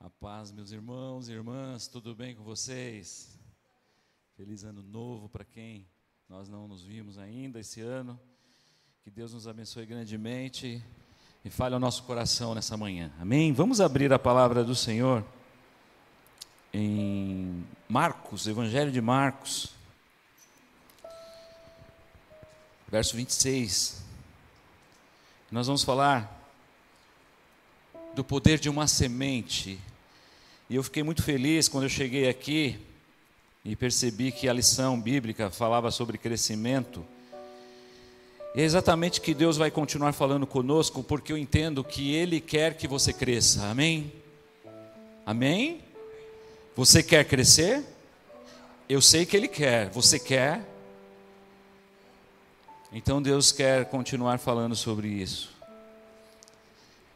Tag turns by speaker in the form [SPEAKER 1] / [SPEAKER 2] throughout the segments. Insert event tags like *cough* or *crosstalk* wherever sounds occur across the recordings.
[SPEAKER 1] A paz, meus irmãos e irmãs, tudo bem com vocês? Feliz ano novo para quem nós não nos vimos ainda esse ano. Que Deus nos abençoe grandemente e fale ao nosso coração nessa manhã. Amém? Vamos abrir a palavra do Senhor em Marcos, Evangelho de Marcos, verso 26. Nós vamos falar do poder de uma semente. E eu fiquei muito feliz quando eu cheguei aqui e percebi que a lição bíblica falava sobre crescimento. É exatamente que Deus vai continuar falando conosco, porque eu entendo que Ele quer que você cresça. Amém? Amém? Você quer crescer? Eu sei que Ele quer. Você quer? Então Deus quer continuar falando sobre isso.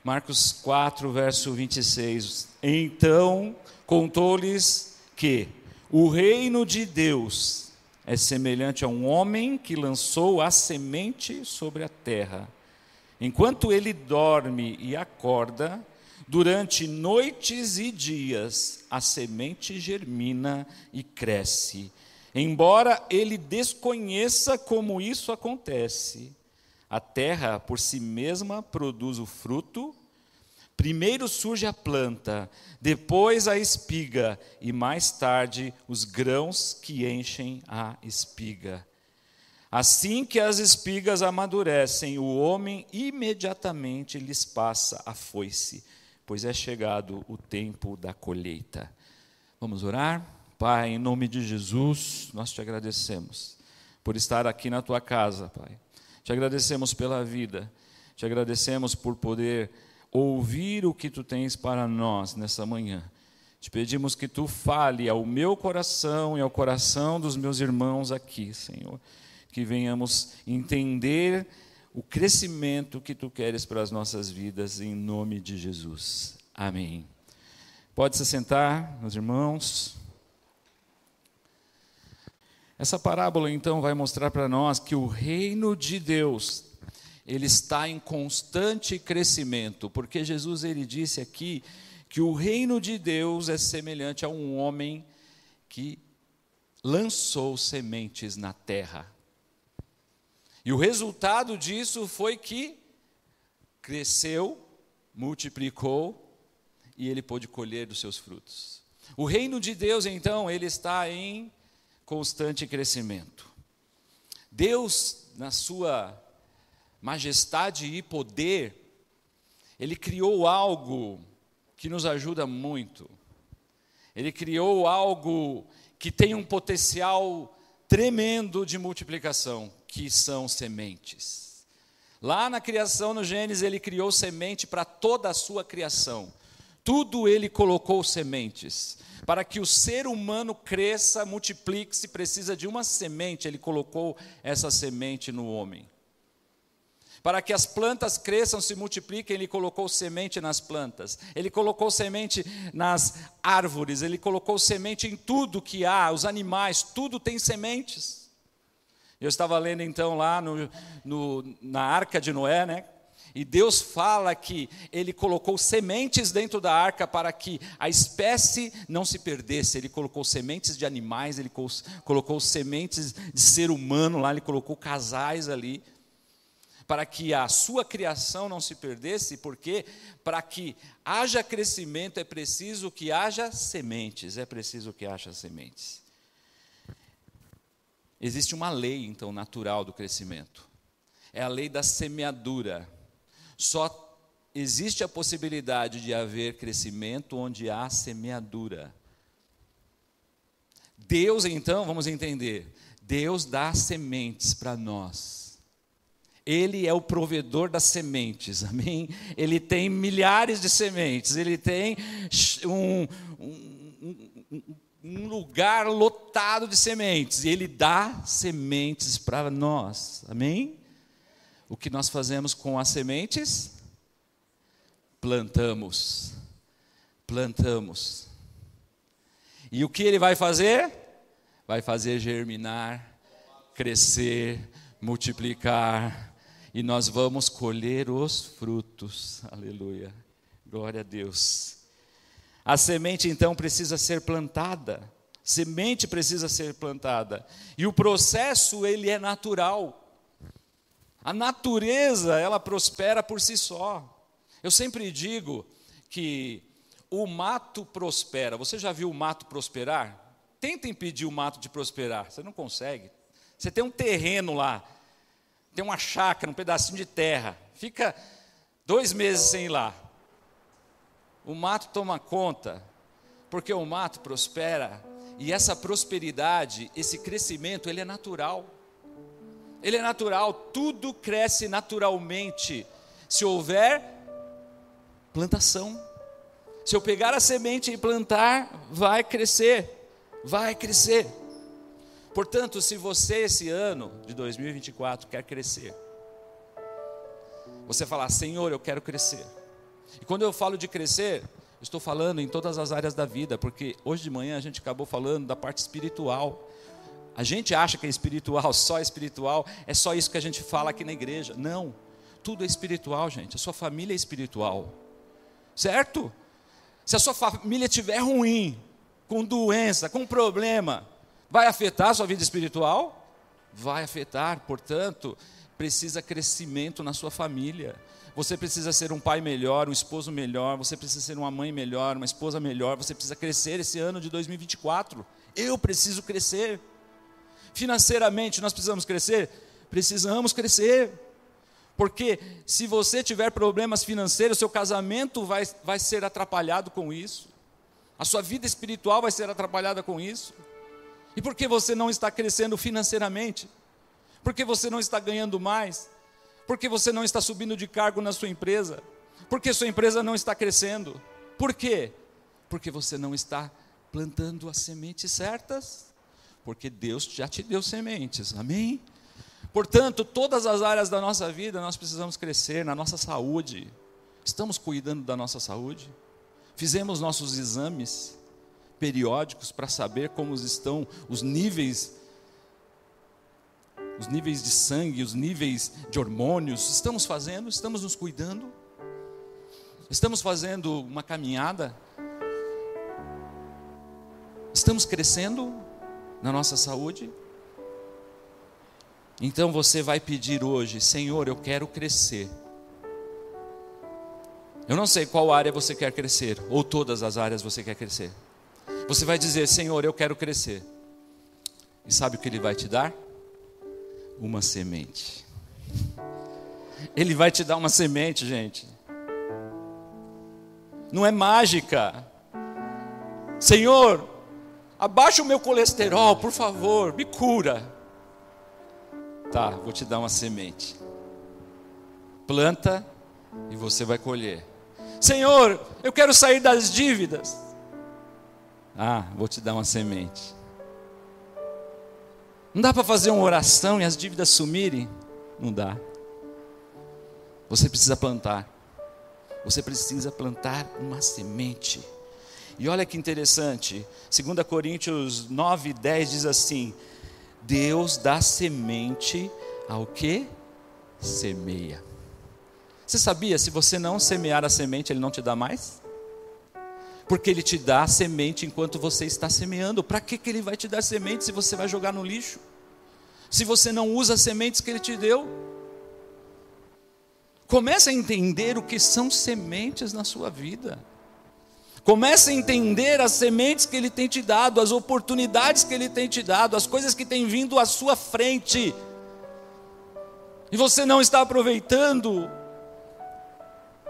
[SPEAKER 1] Marcos 4, verso 26. Então contou-lhes que o reino de Deus é semelhante a um homem que lançou a semente sobre a terra. Enquanto ele dorme e acorda, durante noites e dias, a semente germina e cresce. Embora ele desconheça como isso acontece, a terra por si mesma produz o fruto. Primeiro surge a planta, depois a espiga e mais tarde os grãos que enchem a espiga. Assim que as espigas amadurecem, o homem imediatamente lhes passa a foice, pois é chegado o tempo da colheita. Vamos orar? Pai, em nome de Jesus, nós te agradecemos por estar aqui na tua casa, Pai. Te agradecemos pela vida, te agradecemos por poder ouvir o que tu tens para nós nessa manhã. Te pedimos que tu fale ao meu coração e ao coração dos meus irmãos aqui, Senhor. Que venhamos entender o crescimento que tu queres para as nossas vidas, em nome de Jesus. Amém. Pode se sentar, meus irmãos. Essa parábola então vai mostrar para nós que o reino de Deus ele está em constante crescimento, porque Jesus ele disse aqui que o reino de Deus é semelhante a um homem que lançou sementes na terra. E o resultado disso foi que cresceu, multiplicou e ele pôde colher dos seus frutos. O reino de Deus, então, ele está em constante crescimento. Deus, na sua majestade e poder, Ele criou algo que nos ajuda muito. Ele criou algo que tem um potencial tremendo de multiplicação, que são sementes. Lá na criação, no Gênesis, ele criou semente para toda a sua criação. Tudo ele colocou sementes. Para que o ser humano cresça, multiplique-se, precisa de uma semente, ele colocou essa semente no homem. Para que as plantas cresçam, se multipliquem, ele colocou semente nas plantas. Ele colocou semente nas árvores, ele colocou semente em tudo que há, os animais, tudo tem sementes. Eu estava lendo então lá no, no, na arca de Noé, né? E Deus fala que Ele colocou sementes dentro da arca para que a espécie não se perdesse. Ele colocou sementes de animais, Ele colocou sementes de ser humano lá, Ele colocou casais ali. Para que a sua criação não se perdesse, porque para que haja crescimento é preciso que haja sementes, é preciso que haja sementes. Existe uma lei, então, natural do crescimento. É a lei da semeadura. Só existe a possibilidade de haver crescimento onde há semeadura. Deus, então, vamos entender, Deus dá sementes para nós. Ele é o provedor das sementes, *laughs* amém? Ele tem milhares de sementes, ele tem um, um, um lugar lotado de sementes, ele dá sementes para nós, amém? O que nós fazemos com as sementes? Plantamos. Plantamos. E o que ele vai fazer? Vai fazer germinar, crescer, multiplicar, e nós vamos colher os frutos. Aleluia. Glória a Deus. A semente então precisa ser plantada. Semente precisa ser plantada. E o processo ele é natural. A natureza, ela prospera por si só. Eu sempre digo que o mato prospera. Você já viu o mato prosperar? Tenta impedir o mato de prosperar. Você não consegue. Você tem um terreno lá, tem uma chácara, um pedacinho de terra. Fica dois meses sem ir lá. O mato toma conta, porque o mato prospera. E essa prosperidade, esse crescimento, ele é natural. Ele é natural, tudo cresce naturalmente. Se houver plantação. Se eu pegar a semente e plantar, vai crescer, vai crescer. Portanto, se você esse ano de 2024 quer crescer, você falar, Senhor, eu quero crescer. E quando eu falo de crescer, estou falando em todas as áreas da vida, porque hoje de manhã a gente acabou falando da parte espiritual. A gente acha que é espiritual, *laughs* só espiritual, é só isso que a gente fala aqui na igreja. Não, tudo é espiritual, gente. A sua família é espiritual, certo? Se a sua família estiver ruim, com doença, com problema, vai afetar a sua vida espiritual? Vai afetar, portanto, precisa crescimento na sua família. Você precisa ser um pai melhor, um esposo melhor, você precisa ser uma mãe melhor, uma esposa melhor, você precisa crescer esse ano de 2024. Eu preciso crescer. Financeiramente, nós precisamos crescer? Precisamos crescer. Porque se você tiver problemas financeiros, seu casamento vai, vai ser atrapalhado com isso. A sua vida espiritual vai ser atrapalhada com isso. E por que você não está crescendo financeiramente? Por que você não está ganhando mais? Por que você não está subindo de cargo na sua empresa? Por que sua empresa não está crescendo? Por quê? Porque você não está plantando as sementes certas porque Deus já te deu sementes, amém? Portanto, todas as áreas da nossa vida nós precisamos crescer, na nossa saúde. Estamos cuidando da nossa saúde? Fizemos nossos exames periódicos para saber como estão os níveis os níveis de sangue, os níveis de hormônios. Estamos fazendo, estamos nos cuidando. Estamos fazendo uma caminhada. Estamos crescendo na nossa saúde? Então você vai pedir hoje, Senhor, eu quero crescer. Eu não sei qual área você quer crescer, ou todas as áreas você quer crescer. Você vai dizer, Senhor, eu quero crescer. E sabe o que Ele vai te dar? Uma semente. *laughs* Ele vai te dar uma semente, gente. Não é mágica. Senhor, Abaixa o meu colesterol, por favor, me cura. Tá, vou te dar uma semente. Planta e você vai colher. Senhor, eu quero sair das dívidas. Ah, vou te dar uma semente. Não dá para fazer uma oração e as dívidas sumirem? Não dá. Você precisa plantar. Você precisa plantar uma semente. E olha que interessante, 2 Coríntios 9, 10 diz assim: Deus dá semente ao que? Semeia. Você sabia, se você não semear a semente, Ele não te dá mais? Porque Ele te dá semente enquanto você está semeando. Para que, que Ele vai te dar semente se você vai jogar no lixo? Se você não usa as sementes que Ele te deu? Comece a entender o que são sementes na sua vida. Comece a entender as sementes que Ele tem te dado, as oportunidades que Ele tem te dado, as coisas que têm vindo à sua frente. E você não está aproveitando.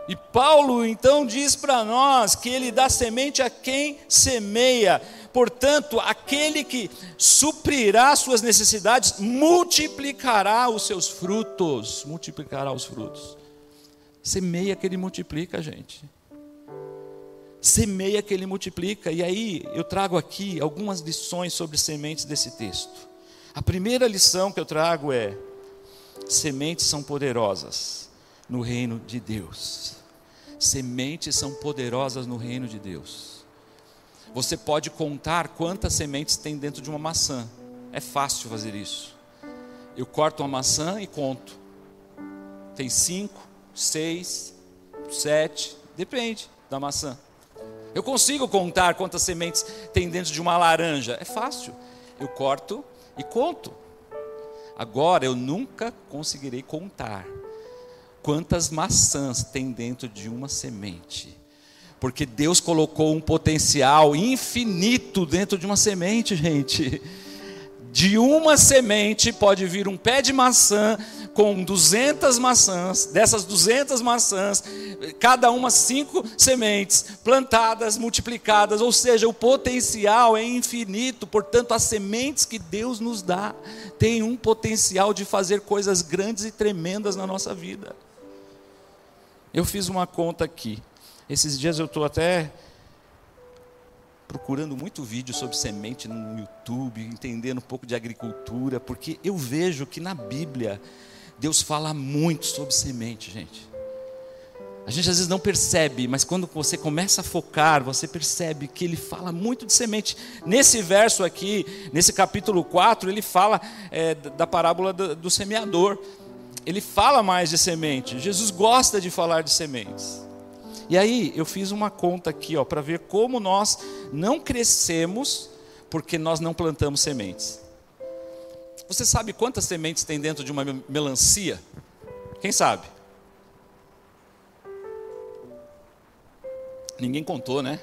[SPEAKER 1] E Paulo então diz para nós que Ele dá semente a quem semeia. Portanto, aquele que suprirá suas necessidades, multiplicará os seus frutos. Multiplicará os frutos. Semeia que Ele multiplica, gente semeia que ele multiplica. E aí eu trago aqui algumas lições sobre sementes desse texto. A primeira lição que eu trago é: sementes são poderosas no reino de Deus. Sementes são poderosas no reino de Deus. Você pode contar quantas sementes tem dentro de uma maçã. É fácil fazer isso. Eu corto uma maçã e conto. Tem cinco, seis, sete, depende da maçã. Eu consigo contar quantas sementes tem dentro de uma laranja. É fácil. Eu corto e conto. Agora eu nunca conseguirei contar quantas maçãs tem dentro de uma semente. Porque Deus colocou um potencial infinito dentro de uma semente, gente. De uma semente pode vir um pé de maçã com 200 maçãs, dessas 200 maçãs, cada uma cinco sementes plantadas, multiplicadas, ou seja, o potencial é infinito, portanto, as sementes que Deus nos dá têm um potencial de fazer coisas grandes e tremendas na nossa vida. Eu fiz uma conta aqui. Esses dias eu estou até procurando muito vídeo sobre semente no YouTube, entendendo um pouco de agricultura, porque eu vejo que na Bíblia Deus fala muito sobre semente, gente. A gente às vezes não percebe, mas quando você começa a focar, você percebe que ele fala muito de semente. Nesse verso aqui, nesse capítulo 4, ele fala é, da parábola do, do semeador ele fala mais de semente. Jesus gosta de falar de sementes. E aí eu fiz uma conta aqui, ó, para ver como nós não crescemos porque nós não plantamos sementes. Você sabe quantas sementes tem dentro de uma melancia? Quem sabe? Ninguém contou, né?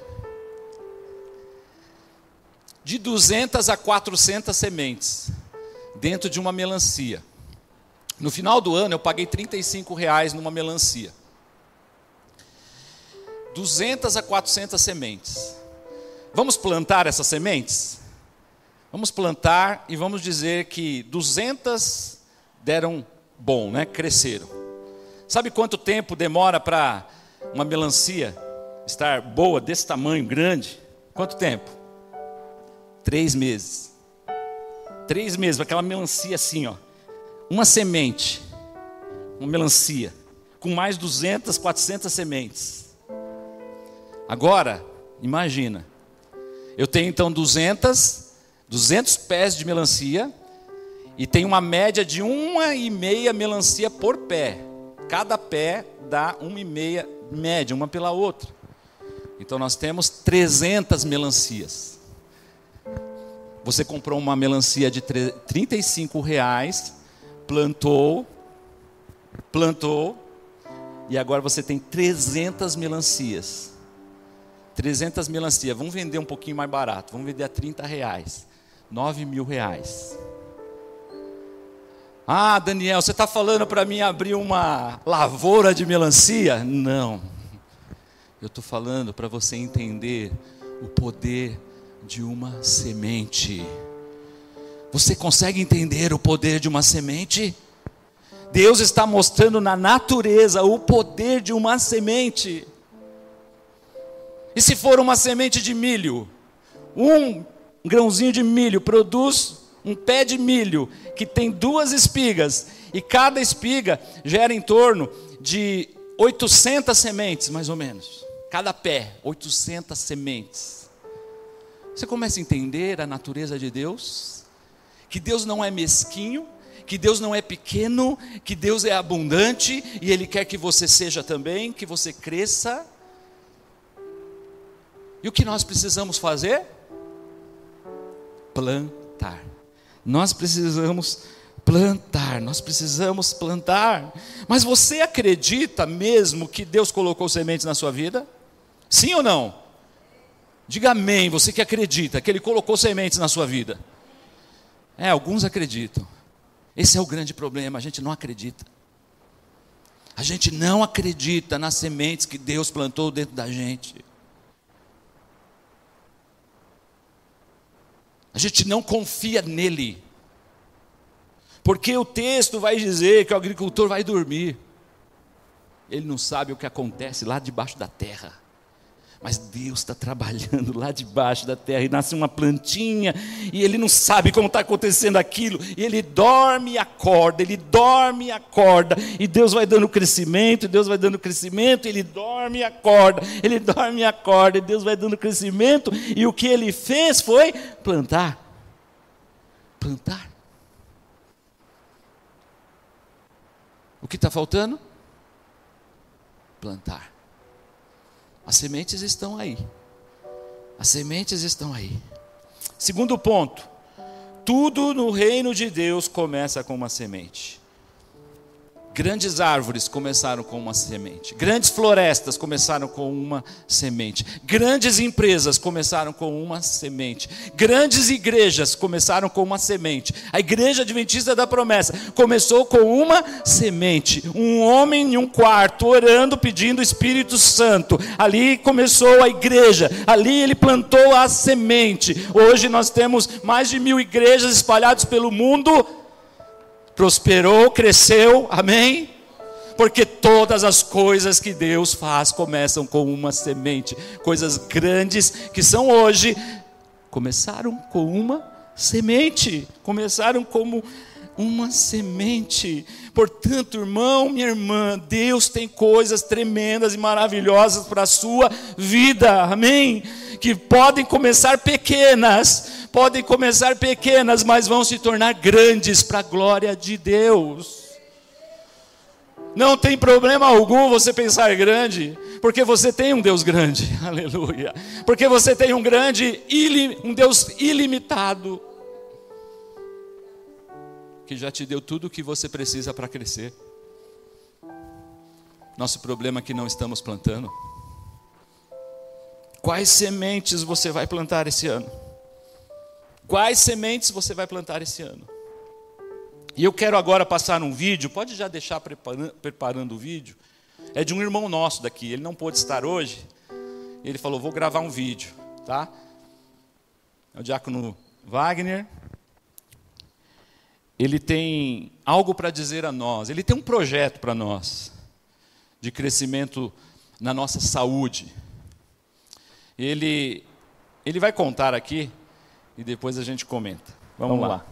[SPEAKER 1] De 200 a 400 sementes dentro de uma melancia. No final do ano eu paguei 35 reais numa melancia. 200 a 400 sementes. Vamos plantar essas sementes? Vamos plantar e vamos dizer que 200 deram bom, né? Cresceram. Sabe quanto tempo demora para uma melancia estar boa, desse tamanho, grande? Quanto tempo? Três meses. Três meses, aquela melancia assim, ó uma semente, uma melancia, com mais 200, 400 sementes. Agora, imagina, eu tenho então 200, 200 pés de melancia e tem uma média de uma e meia melancia por pé. Cada pé dá uma e meia média, uma pela outra. Então nós temos 300 melancias. Você comprou uma melancia de 35 reais plantou, plantou, e agora você tem 300 melancias. 300 melancias. Vamos vender um pouquinho mais barato. Vamos vender a 30 reais. 9 mil reais. Ah, Daniel, você está falando para mim abrir uma lavoura de melancia? Não. Eu estou falando para você entender o poder de uma semente. Você consegue entender o poder de uma semente? Deus está mostrando na natureza o poder de uma semente. E se for uma semente de milho, um grãozinho de milho produz um pé de milho que tem duas espigas, e cada espiga gera em torno de 800 sementes, mais ou menos. Cada pé, 800 sementes. Você começa a entender a natureza de Deus? que Deus não é mesquinho, que Deus não é pequeno, que Deus é abundante e Ele quer que você seja também, que você cresça. E o que nós precisamos fazer? Plantar. Nós precisamos plantar, nós precisamos plantar. Mas você acredita mesmo que Deus colocou sementes na sua vida? Sim ou não? Diga amém, você que acredita que Ele colocou sementes na sua vida. É, alguns acreditam. Esse é o grande problema, a gente não acredita. A gente não acredita nas sementes que Deus plantou dentro da gente. A gente não confia nele. Porque o texto vai dizer que o agricultor vai dormir. Ele não sabe o que acontece lá debaixo da terra. Mas Deus está trabalhando lá debaixo da terra e nasce uma plantinha e ele não sabe como está acontecendo aquilo. E ele dorme e acorda, ele dorme e acorda. E Deus vai dando crescimento, e Deus vai dando crescimento, ele dorme e acorda, ele dorme e acorda, e Deus vai dando crescimento. E o que ele fez foi plantar. Plantar. O que está faltando? Plantar. As sementes estão aí. As sementes estão aí. Segundo ponto, tudo no reino de Deus começa com uma semente. Grandes árvores começaram com uma semente. Grandes florestas começaram com uma semente. Grandes empresas começaram com uma semente. Grandes igrejas começaram com uma semente. A igreja adventista da promessa começou com uma semente. Um homem em um quarto orando, pedindo o Espírito Santo. Ali começou a igreja. Ali ele plantou a semente. Hoje nós temos mais de mil igrejas espalhadas pelo mundo prosperou, cresceu, amém? Porque todas as coisas que Deus faz começam com uma semente. Coisas grandes que são hoje, começaram com uma semente. Começaram como uma semente. Portanto, irmão, minha irmã, Deus tem coisas tremendas e maravilhosas para a sua vida, amém? Que podem começar pequenas, podem começar pequenas, mas vão se tornar grandes para a glória de Deus. Não tem problema algum você pensar grande, porque você tem um Deus grande, *laughs* aleluia. Porque você tem um grande, um Deus ilimitado, que já te deu tudo o que você precisa para crescer. Nosso problema é que não estamos plantando. Quais sementes você vai plantar esse ano? Quais sementes você vai plantar esse ano? E eu quero agora passar um vídeo, pode já deixar preparando, o vídeo. É de um irmão nosso daqui, ele não pôde estar hoje. Ele falou: Vou gravar um vídeo, tá? É o diácono Wagner. Ele tem algo para dizer a nós, ele tem um projeto para nós, de crescimento na nossa saúde. Ele, ele vai contar aqui e depois a gente comenta. Vamos, Vamos lá. lá.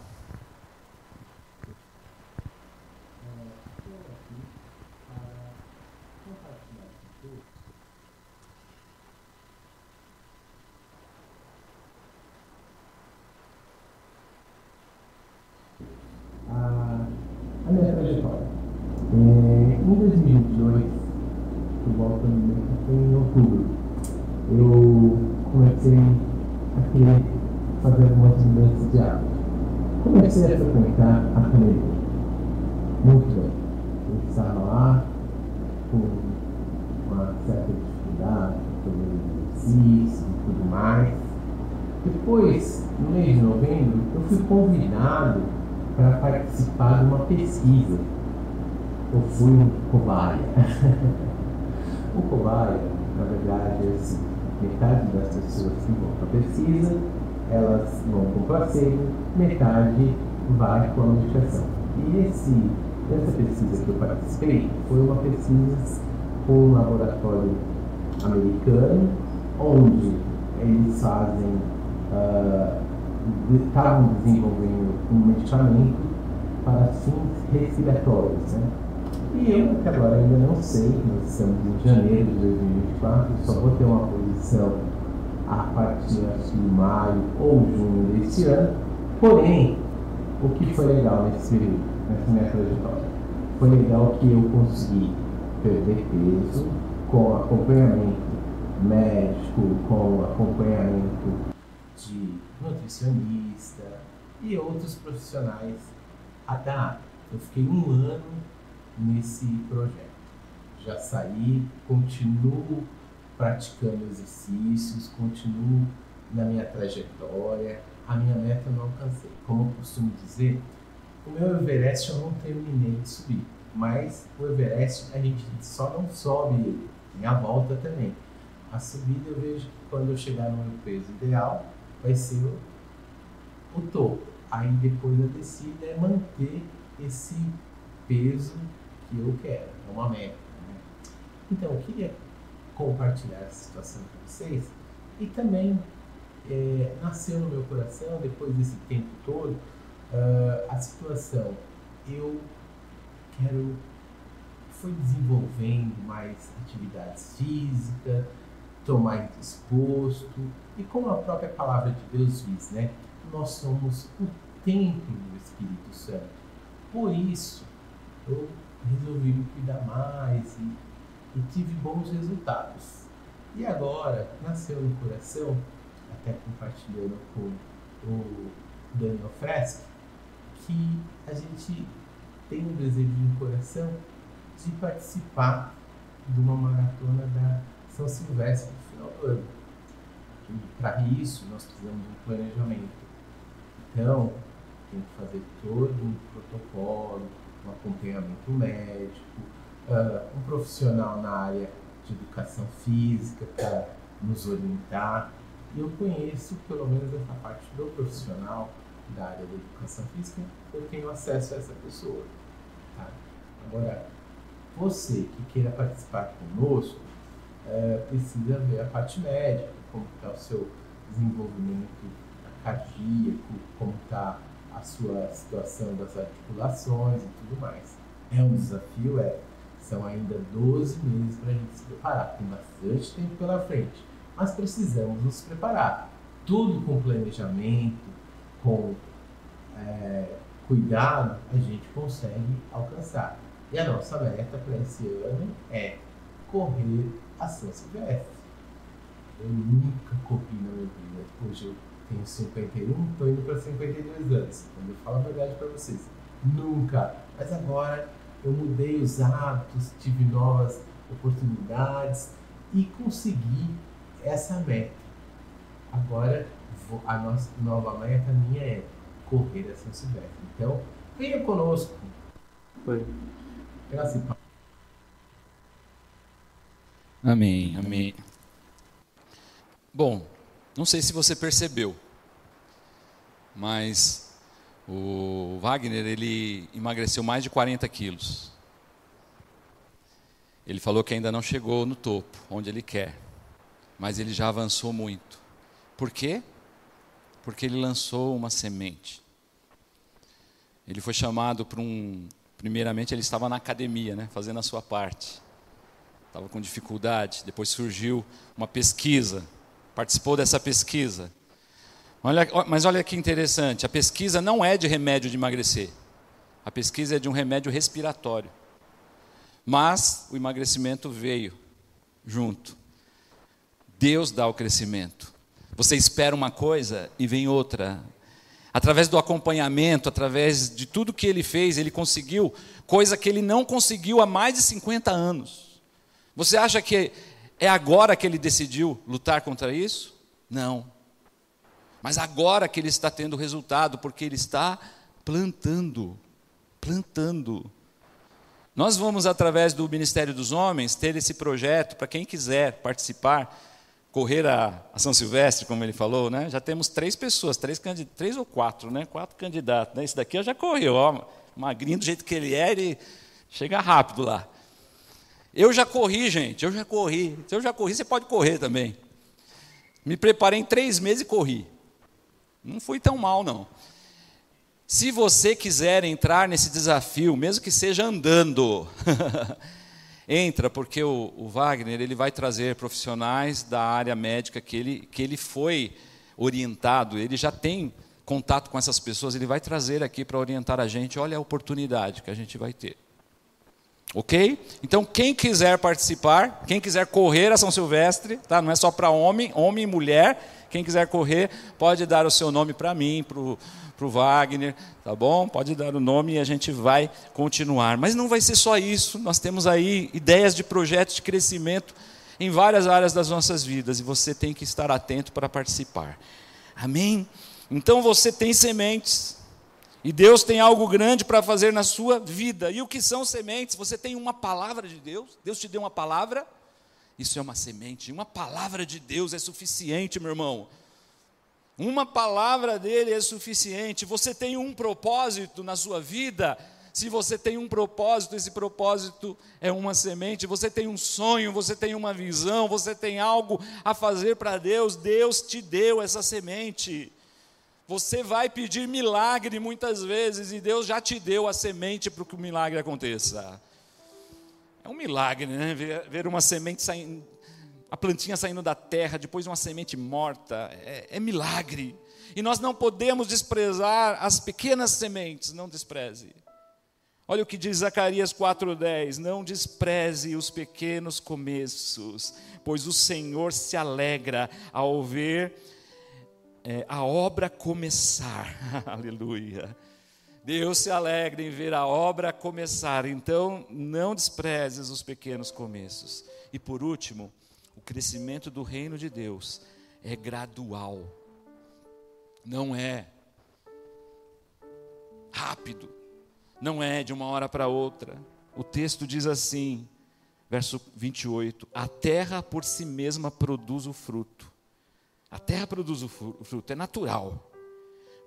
[SPEAKER 2] a minha trajetória. É, em 2022, por volta em outubro, eu comecei a querer fazer algumas mudanças de hábito. Comecei a frequentar a academia. Muito bem. Eu estava lá com uma certa dificuldade sobre exercício e tudo mais. Depois, no mês de novembro, eu fui convidado para participar de uma pesquisa. Eu fui um cobaia. o cobaia, na verdade, é assim, metade das pessoas que vão para pesquisa elas vão com placebo, metade vai com a medicação. E esse, essa pesquisa que eu participei foi uma pesquisa com um laboratório americano, onde eles fazem, estavam uh, desenvolvendo um medicamento para fins respiratórios. Né? E eu, que agora ainda não sei, nós estamos em janeiro de 2024, só vou ter uma posição a partir de maio ou junho deste ano. Porém, o que foi legal nesse período, nessa minha trajetória? Foi legal que eu consegui perder peso com acompanhamento médico, com acompanhamento de nutricionista e outros profissionais área. Eu fiquei um ano nesse projeto. Já saí, continuo praticando exercícios, continuo na minha trajetória, a minha meta eu não alcancei. Como eu costumo dizer, o meu Everest eu não terminei de subir, mas o Everest a gente só não sobe ele, tem a volta também. A subida eu vejo que quando eu chegar no meu peso ideal, vai ser o, o topo. Aí depois a descida é manter esse peso que eu quero, é uma meta. Né? Então, eu queria compartilhar essa situação com vocês. E também é, nasceu no meu coração, depois desse tempo todo, uh, a situação. Eu quero. Fui desenvolvendo mais atividades físicas, estou mais disposto. E como a própria palavra de Deus diz, né? Nós somos o templo do Espírito Santo. Por isso, eu resolvi me cuidar mais e e tive bons resultados. E agora nasceu no coração até compartilhando com o Daniel Fresco, que a gente tem um desejo no coração de participar de uma maratona da São Silvestre no final do ano. E para isso nós precisamos de um planejamento. Então, tem que fazer todo um protocolo, um acompanhamento médico, uh, um profissional na área de educação física para nos orientar. E eu conheço, pelo menos essa parte do profissional da área da educação física, eu tenho acesso a essa pessoa. Tá? Agora, você que queira participar conosco, é, precisa ver a parte médica, como está o seu desenvolvimento cardíaco, como está a sua situação das articulações e tudo mais. É um desafio, é. São ainda 12 meses para a gente se preparar. Tem bastante tempo pela frente. Mas precisamos nos preparar. Tudo com planejamento, com é, cuidado, a gente consegue alcançar. E a nossa meta para esse ano é correr a São Silvestre. Eu nunca corri na minha vida. Hoje eu tenho 51, estou indo para 52 anos. Quando eu falo a verdade para vocês, nunca. Mas agora eu mudei os hábitos, tive novas oportunidades e consegui essa meta. Agora a nossa nova meta minha é correr a São Silvestre. Então, venha conosco. Foi. Graças
[SPEAKER 1] Amém, amém. Bom, não sei se você percebeu, mas o Wagner ele emagreceu mais de 40 quilos. Ele falou que ainda não chegou no topo, onde ele quer, mas ele já avançou muito. Por quê? Porque ele lançou uma semente. Ele foi chamado para um. Primeiramente, ele estava na academia, né, fazendo a sua parte. Estava com dificuldade. Depois surgiu uma pesquisa participou dessa pesquisa. Olha, mas olha que interessante, a pesquisa não é de remédio de emagrecer. A pesquisa é de um remédio respiratório. Mas o emagrecimento veio junto. Deus dá o crescimento. Você espera uma coisa e vem outra. Através do acompanhamento, através de tudo que ele fez, ele conseguiu coisa que ele não conseguiu há mais de 50 anos. Você acha que é agora que ele decidiu lutar contra isso? Não. Mas agora que ele está tendo resultado, porque ele está plantando. Plantando. Nós vamos, através do Ministério dos Homens, ter esse projeto para quem quiser participar, correr a, a, São Silvestre, como ele falou, né? Já temos três pessoas, três, três ou quatro, né? Quatro candidatos. Né? Esse daqui já correu, ó, magrinho do jeito que ele é, ele chega rápido lá. Eu já corri, gente, eu já corri. Se eu já corri, você pode correr também. Me preparei em três meses e corri. Não fui tão mal, não. Se você quiser entrar nesse desafio, mesmo que seja andando, *laughs* entra, porque o, o, Wagner ele vai trazer profissionais da área médica que ele, que ele foi orientado, ele já tem contato com essas pessoas, ele vai trazer aqui para orientar a gente. Olha a oportunidade que a gente vai ter. Ok? Então, quem quiser participar, quem quiser correr a São Silvestre, tá? não é só para homem, homem e mulher. Quem quiser correr, pode dar o seu nome para mim, para o Wagner, tá bom? Pode dar o nome e a gente vai continuar. Mas não vai ser só isso, nós temos aí ideias de projetos de crescimento em várias áreas das nossas vidas e você tem que estar atento para participar. Amém? Então você tem sementes, e Deus tem algo grande para fazer na sua vida. E o que são sementes? Você tem uma palavra de Deus? Deus te deu uma palavra? Isso é uma semente. Uma palavra de Deus é suficiente, meu irmão. Uma palavra dele é suficiente. Você tem um propósito na sua vida. Se você tem um propósito, esse propósito é uma semente. Você tem um sonho, você tem uma visão, você tem algo a fazer para Deus. Deus te deu essa semente. Você vai pedir milagre muitas vezes e Deus já te deu a semente para que o milagre aconteça. É um milagre, né? Ver, uma semente saindo, a plantinha saindo da terra, depois uma semente morta. É, é milagre. E nós não podemos desprezar as pequenas sementes, não despreze. Olha o que diz Zacarias 4,10: Não despreze os pequenos começos, pois o Senhor se alegra ao ver é, a obra começar. *laughs* Aleluia. Deus se alegra em ver a obra começar. Então, não desprezes os pequenos começos. E por último, o crescimento do reino de Deus é gradual. Não é rápido. Não é de uma hora para outra. O texto diz assim, verso 28: A terra por si mesma produz o fruto. A terra produz o fruto, é natural.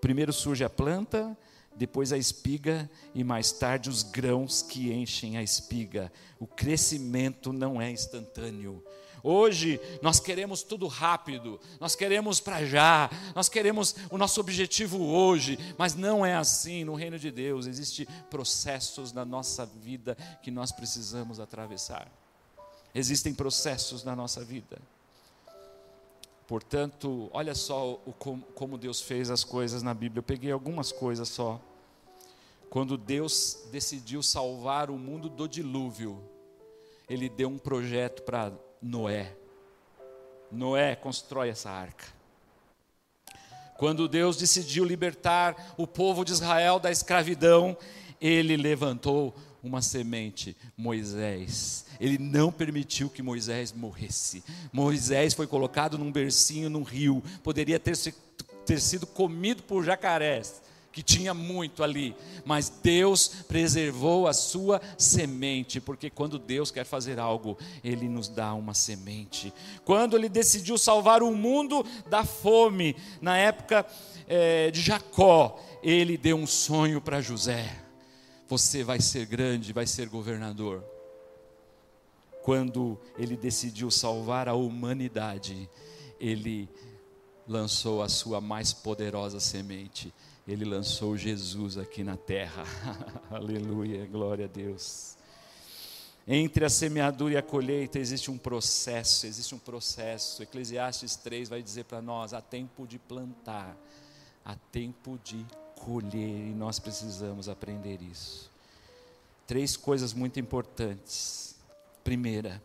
[SPEAKER 1] Primeiro surge a planta, depois a espiga e mais tarde os grãos que enchem a espiga. O crescimento não é instantâneo. Hoje nós queremos tudo rápido, nós queremos para já, nós queremos o nosso objetivo hoje, mas não é assim no reino de Deus. Existem processos na nossa vida que nós precisamos atravessar. Existem processos na nossa vida. Portanto, olha só o, como Deus fez as coisas na Bíblia. Eu peguei algumas coisas só. Quando Deus decidiu salvar o mundo do dilúvio, Ele deu um projeto para Noé. Noé constrói essa arca. Quando Deus decidiu libertar o povo de Israel da escravidão, ele levantou uma semente, Moisés. Ele não permitiu que Moisés morresse. Moisés foi colocado num bercinho num rio, poderia ter, ter sido comido por jacarés que tinha muito ali, mas Deus preservou a sua semente, porque quando Deus quer fazer algo, Ele nos dá uma semente. Quando Ele decidiu salvar o mundo da fome, na época é, de Jacó, Ele deu um sonho para José: você vai ser grande, vai ser governador. Quando Ele decidiu salvar a humanidade, Ele lançou a sua mais poderosa semente ele lançou Jesus aqui na terra. *laughs* Aleluia, glória a Deus. Entre a semeadura e a colheita existe um processo, existe um processo. Eclesiastes 3 vai dizer para nós: há tempo de plantar, há tempo de colher, e nós precisamos aprender isso. Três coisas muito importantes. Primeira,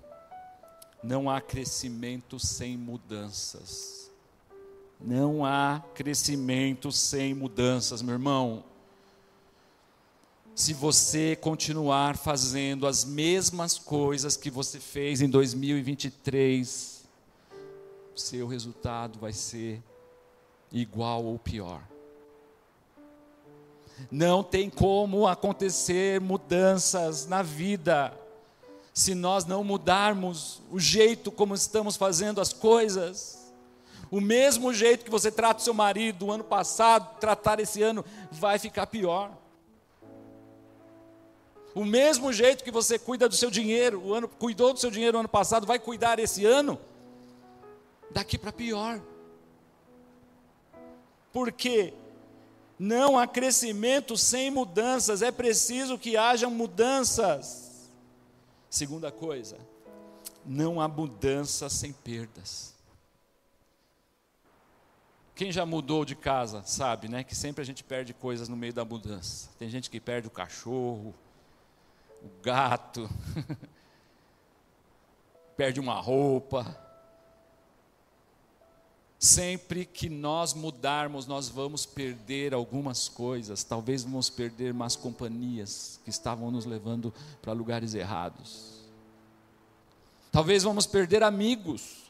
[SPEAKER 1] não há crescimento sem mudanças. Não há crescimento sem mudanças, meu irmão. Se você continuar fazendo as mesmas coisas que você fez em 2023, seu resultado vai ser igual ou pior. Não tem como acontecer mudanças na vida se nós não mudarmos o jeito como estamos fazendo as coisas. O mesmo jeito que você trata o seu marido do ano passado, tratar esse ano vai ficar pior. O mesmo jeito que você cuida do seu dinheiro, o ano cuidou do seu dinheiro no ano passado, vai cuidar esse ano daqui para pior. Porque não há crescimento sem mudanças, é preciso que haja mudanças. Segunda coisa, não há mudança sem perdas. Quem já mudou de casa sabe, né, que sempre a gente perde coisas no meio da mudança. Tem gente que perde o cachorro, o gato, *laughs* perde uma roupa. Sempre que nós mudarmos, nós vamos perder algumas coisas. Talvez vamos perder más companhias que estavam nos levando para lugares errados. Talvez vamos perder amigos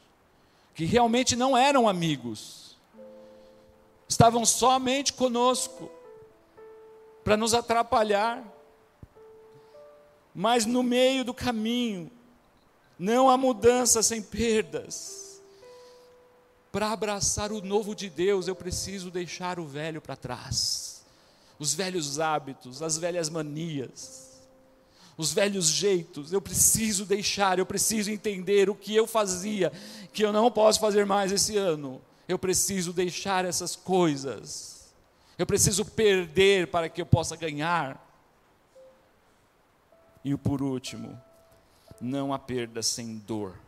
[SPEAKER 1] que realmente não eram amigos estavam somente conosco para nos atrapalhar. Mas no meio do caminho, não há mudança sem perdas. Para abraçar o novo de Deus, eu preciso deixar o velho para trás. Os velhos hábitos, as velhas manias, os velhos jeitos, eu preciso deixar, eu preciso entender o que eu fazia, que eu não posso fazer mais esse ano eu preciso deixar essas coisas, eu preciso perder para que eu possa ganhar. E por último, não há perda sem dor.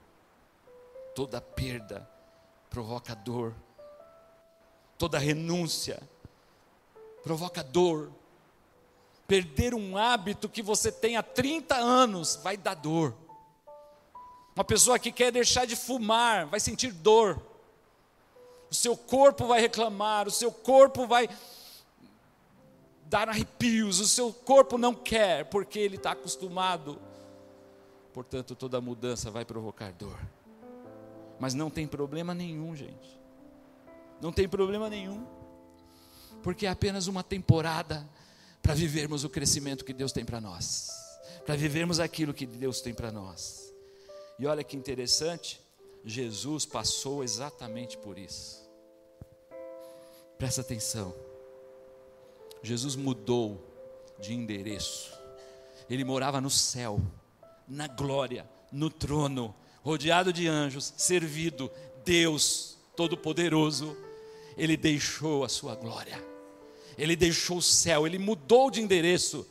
[SPEAKER 1] Toda perda provoca dor. Toda renúncia provoca dor. Perder um hábito que você tem há 30 anos vai dar dor. Uma pessoa que quer deixar de fumar vai sentir dor. O seu corpo vai reclamar, o seu corpo vai dar arrepios, o seu corpo não quer, porque ele está acostumado. Portanto, toda mudança vai provocar dor. Mas não tem problema nenhum, gente. Não tem problema nenhum. Porque é apenas uma temporada para vivermos o crescimento que Deus tem para nós. Para vivermos aquilo que Deus tem para nós. E olha que interessante, Jesus passou exatamente por isso. Presta atenção. Jesus mudou de endereço. Ele morava no céu, na glória, no trono, rodeado de anjos, servido, Deus Todo-Poderoso. Ele deixou a sua glória, ele deixou o céu, ele mudou de endereço.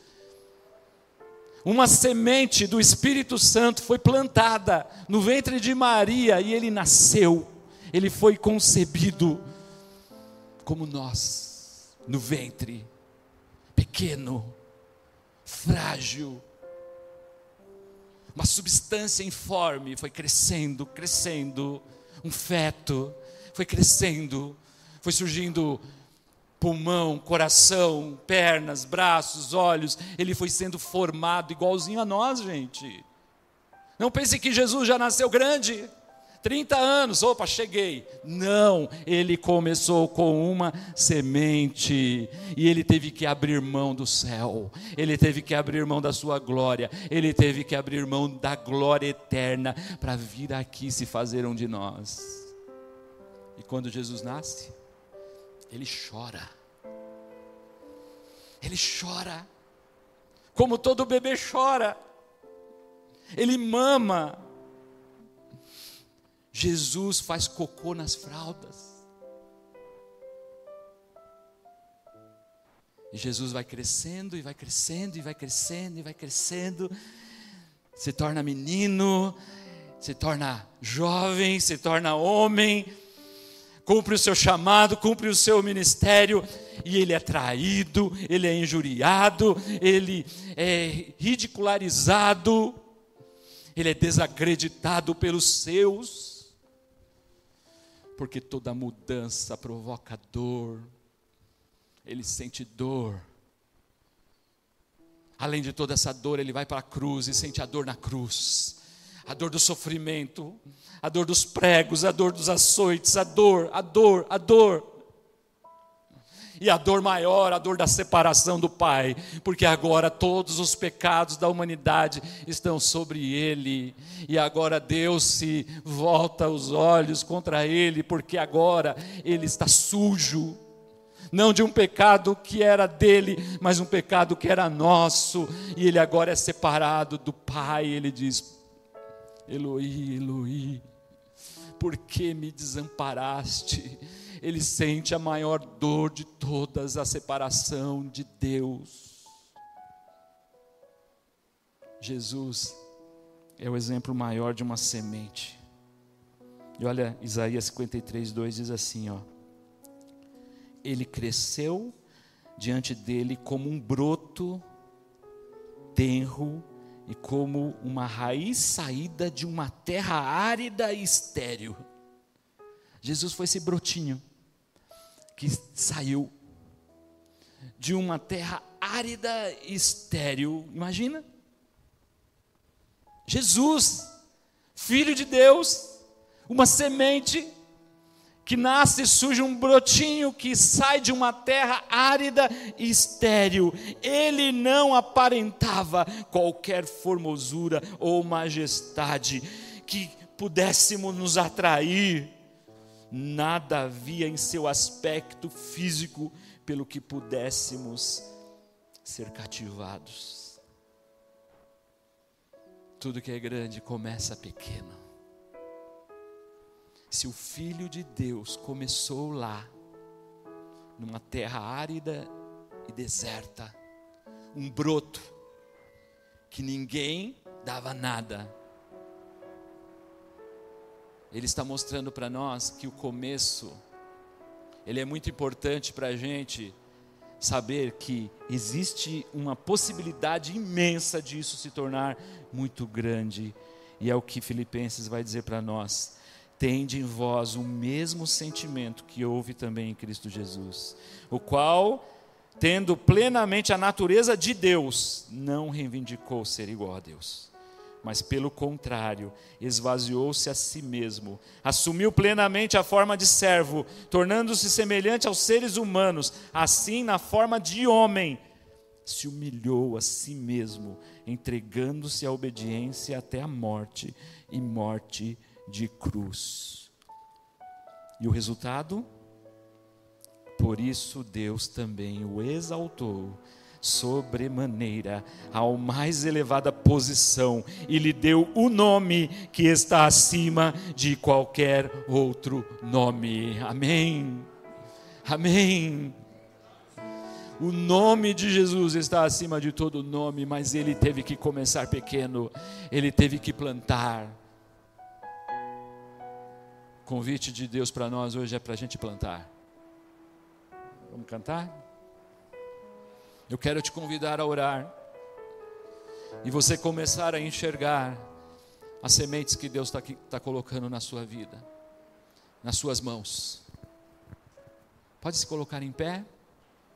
[SPEAKER 1] Uma semente do Espírito Santo foi plantada no ventre de Maria e ele nasceu, ele foi concebido como nós, no ventre pequeno, frágil, uma substância informe foi crescendo, crescendo, um feto foi crescendo, foi surgindo pulmão, coração, pernas, braços, olhos, ele foi sendo formado igualzinho a nós, gente. Não pense que Jesus já nasceu grande. 30 anos, opa, cheguei. Não, ele começou com uma semente. E ele teve que abrir mão do céu, ele teve que abrir mão da sua glória, ele teve que abrir mão da glória eterna para vir aqui se fazer um de nós. E quando Jesus nasce, ele chora, ele chora, como todo bebê chora, ele mama, Jesus faz cocô nas fraldas. E Jesus vai crescendo e vai crescendo e vai crescendo e vai crescendo, se torna menino, se torna jovem, se torna homem, cumpre o seu chamado, cumpre o seu ministério, e ele é traído, ele é injuriado, ele é ridicularizado, ele é desacreditado pelos seus porque toda mudança provoca dor, ele sente dor. Além de toda essa dor, ele vai para a cruz e sente a dor na cruz, a dor do sofrimento, a dor dos pregos, a dor dos açoites, a dor, a dor, a dor e a dor maior, a dor da separação do Pai, porque agora todos os pecados da humanidade estão sobre ele, e agora Deus se volta os olhos contra ele, porque agora ele está sujo. Não de um pecado que era dele, mas um pecado que era nosso, e ele agora é separado do Pai. Ele diz: Eloi, Eloi, por que me desamparaste? Ele sente a maior dor de todas, a separação de Deus. Jesus é o exemplo maior de uma semente. E olha, Isaías 53, 2 diz assim: ó, Ele cresceu diante dele como um broto tenro e como uma raiz saída de uma terra árida e estéril. Jesus foi esse brotinho que saiu de uma terra árida e estéril. Imagina? Jesus, filho de Deus, uma semente que nasce, surge um brotinho que sai de uma terra árida e estéril. Ele não aparentava qualquer formosura ou majestade que pudéssemos nos atrair nada havia em seu aspecto físico pelo que pudéssemos ser cativados. Tudo que é grande começa pequeno. Se o Filho de Deus começou lá, numa terra árida e deserta, um broto que ninguém dava nada, ele está mostrando para nós que o começo, ele é muito importante para a gente saber que existe uma possibilidade imensa disso se tornar muito grande. E é o que Filipenses vai dizer para nós, tende em vós o mesmo sentimento que houve também em Cristo Jesus, o qual, tendo plenamente a natureza de Deus, não reivindicou ser igual a Deus, mas pelo contrário, esvaziou-se a si mesmo, assumiu plenamente a forma de servo, tornando-se semelhante aos seres humanos, assim na forma de homem, se humilhou a si mesmo, entregando-se à obediência até a morte e morte de cruz. E o resultado? Por isso Deus também o exaltou sobremaneira ao mais elevada posição e lhe deu o nome que está acima de qualquer outro nome. Amém. Amém. O nome de Jesus está acima de todo nome, mas ele teve que começar pequeno, ele teve que plantar convite de Deus para nós hoje é para a gente plantar. Vamos cantar? Eu quero te convidar a orar e você começar a enxergar as sementes que Deus está tá colocando na sua vida, nas suas mãos. Pode se colocar em pé?